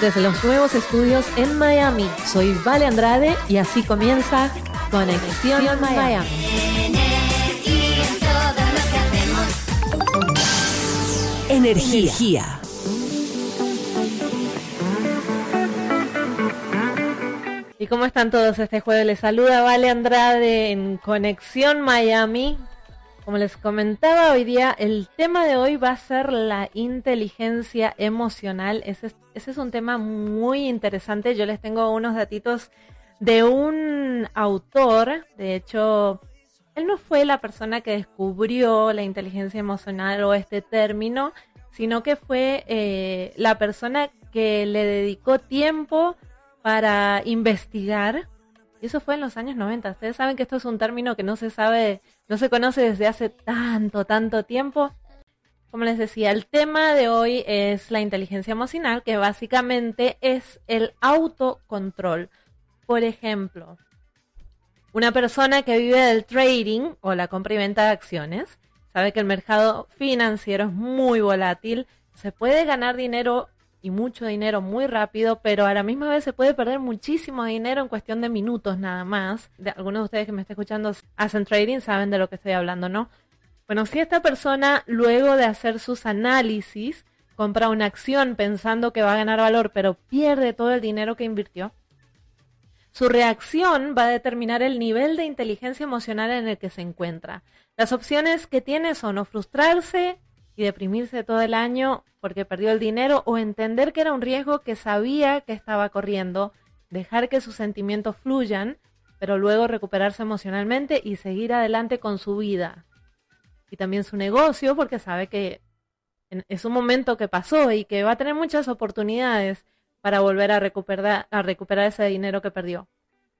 desde los nuevos estudios en Miami. Soy Vale Andrade y así comienza Conexión, Miami. Energía. ¿Y cómo están todos este jueves? Les saluda Vale Andrade en Conexión Miami. Como les comentaba hoy día, el tema de hoy va a ser la inteligencia emocional. Ese es, un tema muy interesante. Yo les tengo unos datitos de un autor. De hecho, él no fue la persona que descubrió la inteligencia emocional o este término, sino que fue eh, la persona que le dedicó tiempo para investigar. Y eso fue en los años 90. Ustedes saben que esto es un término que no se sabe no se conoce desde hace tanto, tanto tiempo. Como les decía, el tema de hoy es la inteligencia emocional, que básicamente es el autocontrol. Por ejemplo, una persona que vive del trading o la compra y venta de acciones sabe que el mercado financiero es muy volátil, se puede ganar dinero y mucho dinero muy rápido, pero a la misma vez se puede perder muchísimo dinero en cuestión de minutos nada más. De, algunos de ustedes que me están escuchando hacen trading, saben de lo que estoy hablando, ¿no? Bueno, si esta persona luego de hacer sus análisis compra una acción pensando que va a ganar valor, pero pierde todo el dinero que invirtió, su reacción va a determinar el nivel de inteligencia emocional en el que se encuentra. Las opciones que tiene son o frustrarse, y deprimirse todo el año porque perdió el dinero o entender que era un riesgo que sabía que estaba corriendo, dejar que sus sentimientos fluyan, pero luego recuperarse emocionalmente y seguir adelante con su vida. Y también su negocio porque sabe que es un momento que pasó y que va a tener muchas oportunidades para volver a recuperar, a recuperar ese dinero que perdió.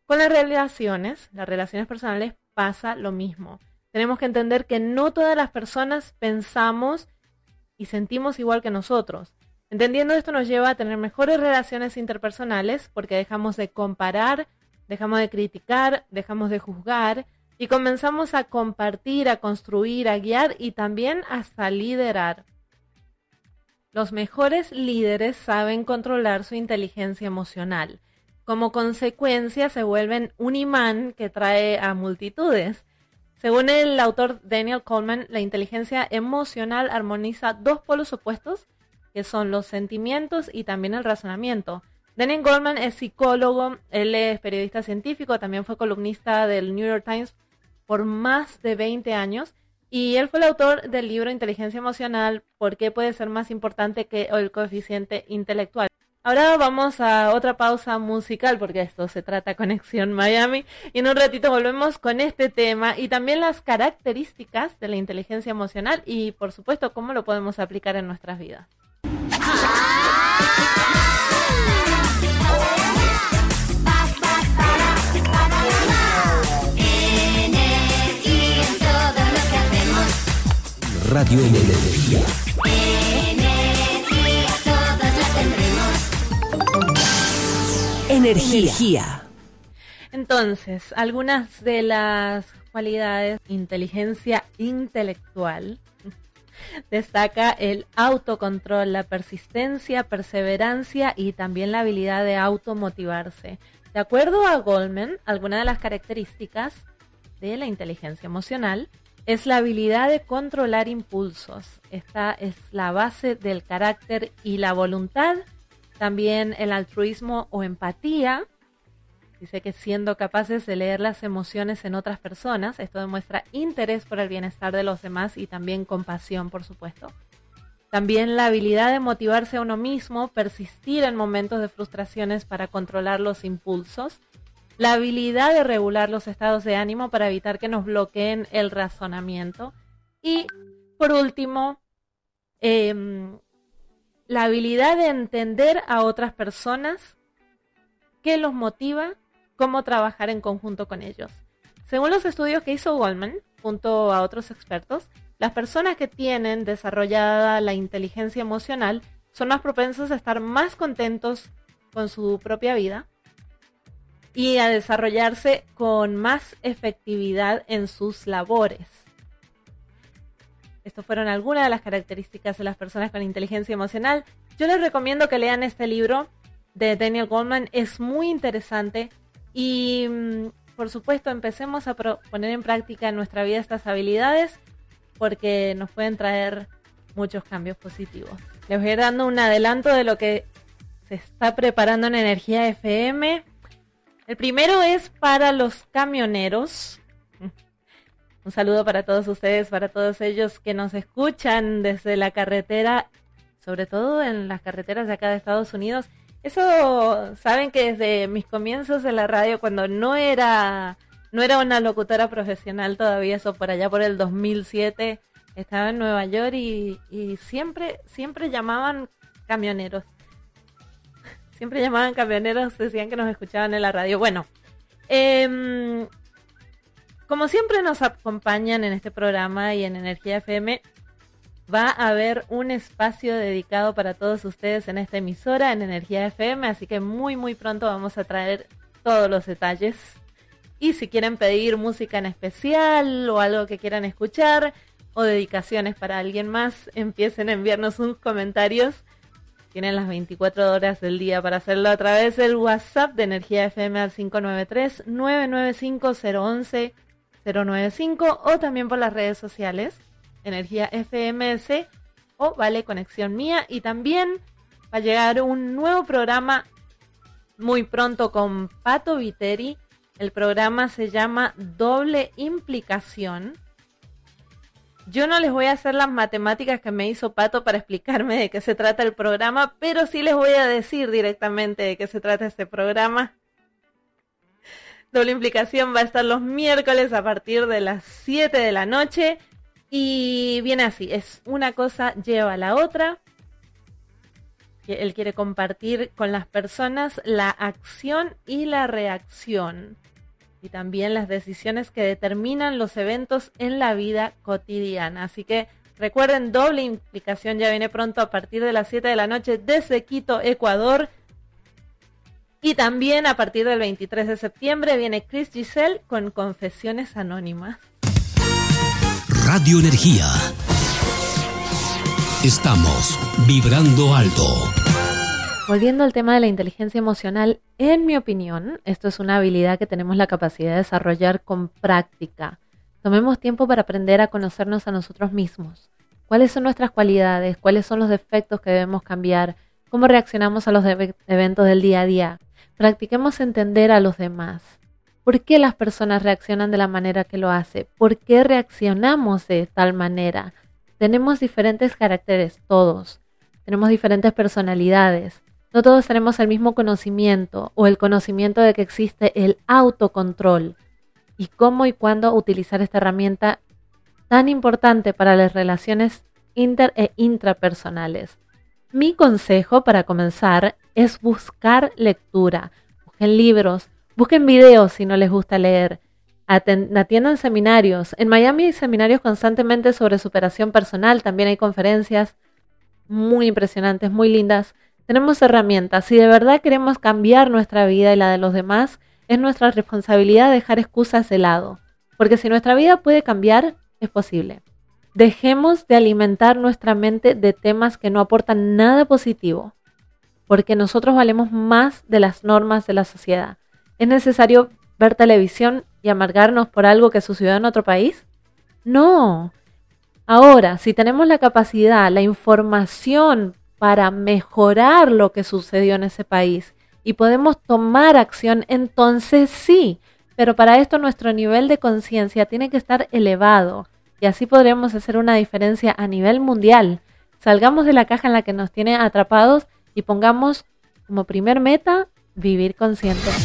Con las relaciones, las relaciones personales, pasa lo mismo tenemos que entender que no todas las personas pensamos y sentimos igual que nosotros. Entendiendo esto nos lleva a tener mejores relaciones interpersonales porque dejamos de comparar, dejamos de criticar, dejamos de juzgar y comenzamos a compartir, a construir, a guiar y también hasta liderar. Los mejores líderes saben controlar su inteligencia emocional. Como consecuencia se vuelven un imán que trae a multitudes. Según el autor Daniel Coleman, la inteligencia emocional armoniza dos polos opuestos, que son los sentimientos y también el razonamiento. Daniel Goldman es psicólogo, él es periodista científico, también fue columnista del New York Times por más de 20 años y él fue el autor del libro Inteligencia Emocional, ¿por qué puede ser más importante que el coeficiente intelectual? Ahora vamos a otra pausa musical porque esto se trata Conexión Miami y en un ratito volvemos con este tema y también las características de la inteligencia emocional y por supuesto cómo lo podemos aplicar en nuestras vidas. Radio Energía. Energía. Entonces, algunas de las cualidades, inteligencia intelectual, destaca el autocontrol, la persistencia, perseverancia y también la habilidad de automotivarse. De acuerdo a Goldman, algunas de las características de la inteligencia emocional es la habilidad de controlar impulsos. Esta es la base del carácter y la voluntad también el altruismo o empatía. Dice que siendo capaces de leer las emociones en otras personas, esto demuestra interés por el bienestar de los demás y también compasión, por supuesto. También la habilidad de motivarse a uno mismo, persistir en momentos de frustraciones para controlar los impulsos. La habilidad de regular los estados de ánimo para evitar que nos bloqueen el razonamiento. Y por último, eh, la habilidad de entender a otras personas, qué los motiva, cómo trabajar en conjunto con ellos. Según los estudios que hizo Goldman, junto a otros expertos, las personas que tienen desarrollada la inteligencia emocional son más propensas a estar más contentos con su propia vida y a desarrollarse con más efectividad en sus labores. Estas fueron algunas de las características de las personas con inteligencia emocional. Yo les recomiendo que lean este libro. de Daniel Goldman es muy interesante y mm, por supuesto empecemos a poner en práctica en nuestra vida estas habilidades porque nos pueden traer muchos cambios positivos. Les voy a ir dando un adelanto de lo que se está preparando en Energía FM. El primero es para los camioneros. Un saludo para todos ustedes, para todos ellos que nos escuchan desde la carretera, sobre todo en las carreteras de acá de Estados Unidos. Eso, saben que desde mis comienzos en la radio, cuando no era, no era una locutora profesional todavía, eso por allá por el 2007, estaba en Nueva York y, y siempre, siempre llamaban camioneros. Siempre llamaban camioneros, decían que nos escuchaban en la radio. Bueno, eh, como siempre nos acompañan en este programa y en Energía FM, va a haber un espacio dedicado para todos ustedes en esta emisora, en Energía FM, así que muy muy pronto vamos a traer todos los detalles. Y si quieren pedir música en especial o algo que quieran escuchar o dedicaciones para alguien más, empiecen a enviarnos sus comentarios. Tienen las 24 horas del día para hacerlo a través del WhatsApp de Energía FM al 593 995 011 095 o también por las redes sociales, Energía FMS o Vale Conexión Mía. Y también va a llegar un nuevo programa muy pronto con Pato Viteri. El programa se llama Doble Implicación. Yo no les voy a hacer las matemáticas que me hizo Pato para explicarme de qué se trata el programa, pero sí les voy a decir directamente de qué se trata este programa. Doble implicación va a estar los miércoles a partir de las 7 de la noche. Y viene así, es una cosa lleva a la otra. Él quiere compartir con las personas la acción y la reacción. Y también las decisiones que determinan los eventos en la vida cotidiana. Así que recuerden, doble implicación ya viene pronto a partir de las 7 de la noche desde Quito, Ecuador. Y también a partir del 23 de septiembre viene Chris Giselle con Confesiones Anónimas. Radio Energía. Estamos vibrando alto. Volviendo al tema de la inteligencia emocional, en mi opinión, esto es una habilidad que tenemos la capacidad de desarrollar con práctica. Tomemos tiempo para aprender a conocernos a nosotros mismos. ¿Cuáles son nuestras cualidades? ¿Cuáles son los defectos que debemos cambiar? ¿Cómo reaccionamos a los eventos del día a día? Practiquemos entender a los demás. ¿Por qué las personas reaccionan de la manera que lo hace? ¿Por qué reaccionamos de tal manera? Tenemos diferentes caracteres, todos. Tenemos diferentes personalidades. No todos tenemos el mismo conocimiento o el conocimiento de que existe el autocontrol y cómo y cuándo utilizar esta herramienta tan importante para las relaciones inter e intrapersonales. Mi consejo para comenzar es buscar lectura. Busquen libros, busquen videos si no les gusta leer. Atiendan seminarios. En Miami hay seminarios constantemente sobre superación personal. También hay conferencias muy impresionantes, muy lindas. Tenemos herramientas. Si de verdad queremos cambiar nuestra vida y la de los demás, es nuestra responsabilidad dejar excusas de lado. Porque si nuestra vida puede cambiar, es posible. Dejemos de alimentar nuestra mente de temas que no aportan nada positivo, porque nosotros valemos más de las normas de la sociedad. ¿Es necesario ver televisión y amargarnos por algo que sucedió en otro país? No. Ahora, si tenemos la capacidad, la información para mejorar lo que sucedió en ese país y podemos tomar acción, entonces sí. Pero para esto nuestro nivel de conciencia tiene que estar elevado y así podremos hacer una diferencia a nivel mundial. Salgamos de la caja en la que nos tiene atrapados y pongamos como primer meta vivir conscientemente.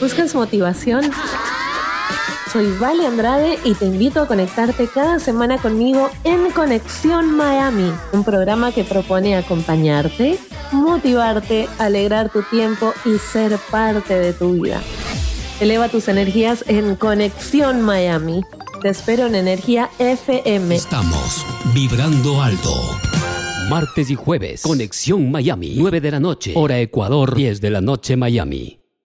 ¿Buscas motivación? Soy Vale Andrade y te invito a conectarte cada semana conmigo en Conexión Miami, un programa que propone acompañarte, motivarte, alegrar tu tiempo y ser parte de tu vida. Eleva tus energías en Conexión Miami te espero en Energía FM. Estamos vibrando alto. Martes y jueves, Conexión Miami, 9 de la noche, hora Ecuador, 10 de la noche Miami.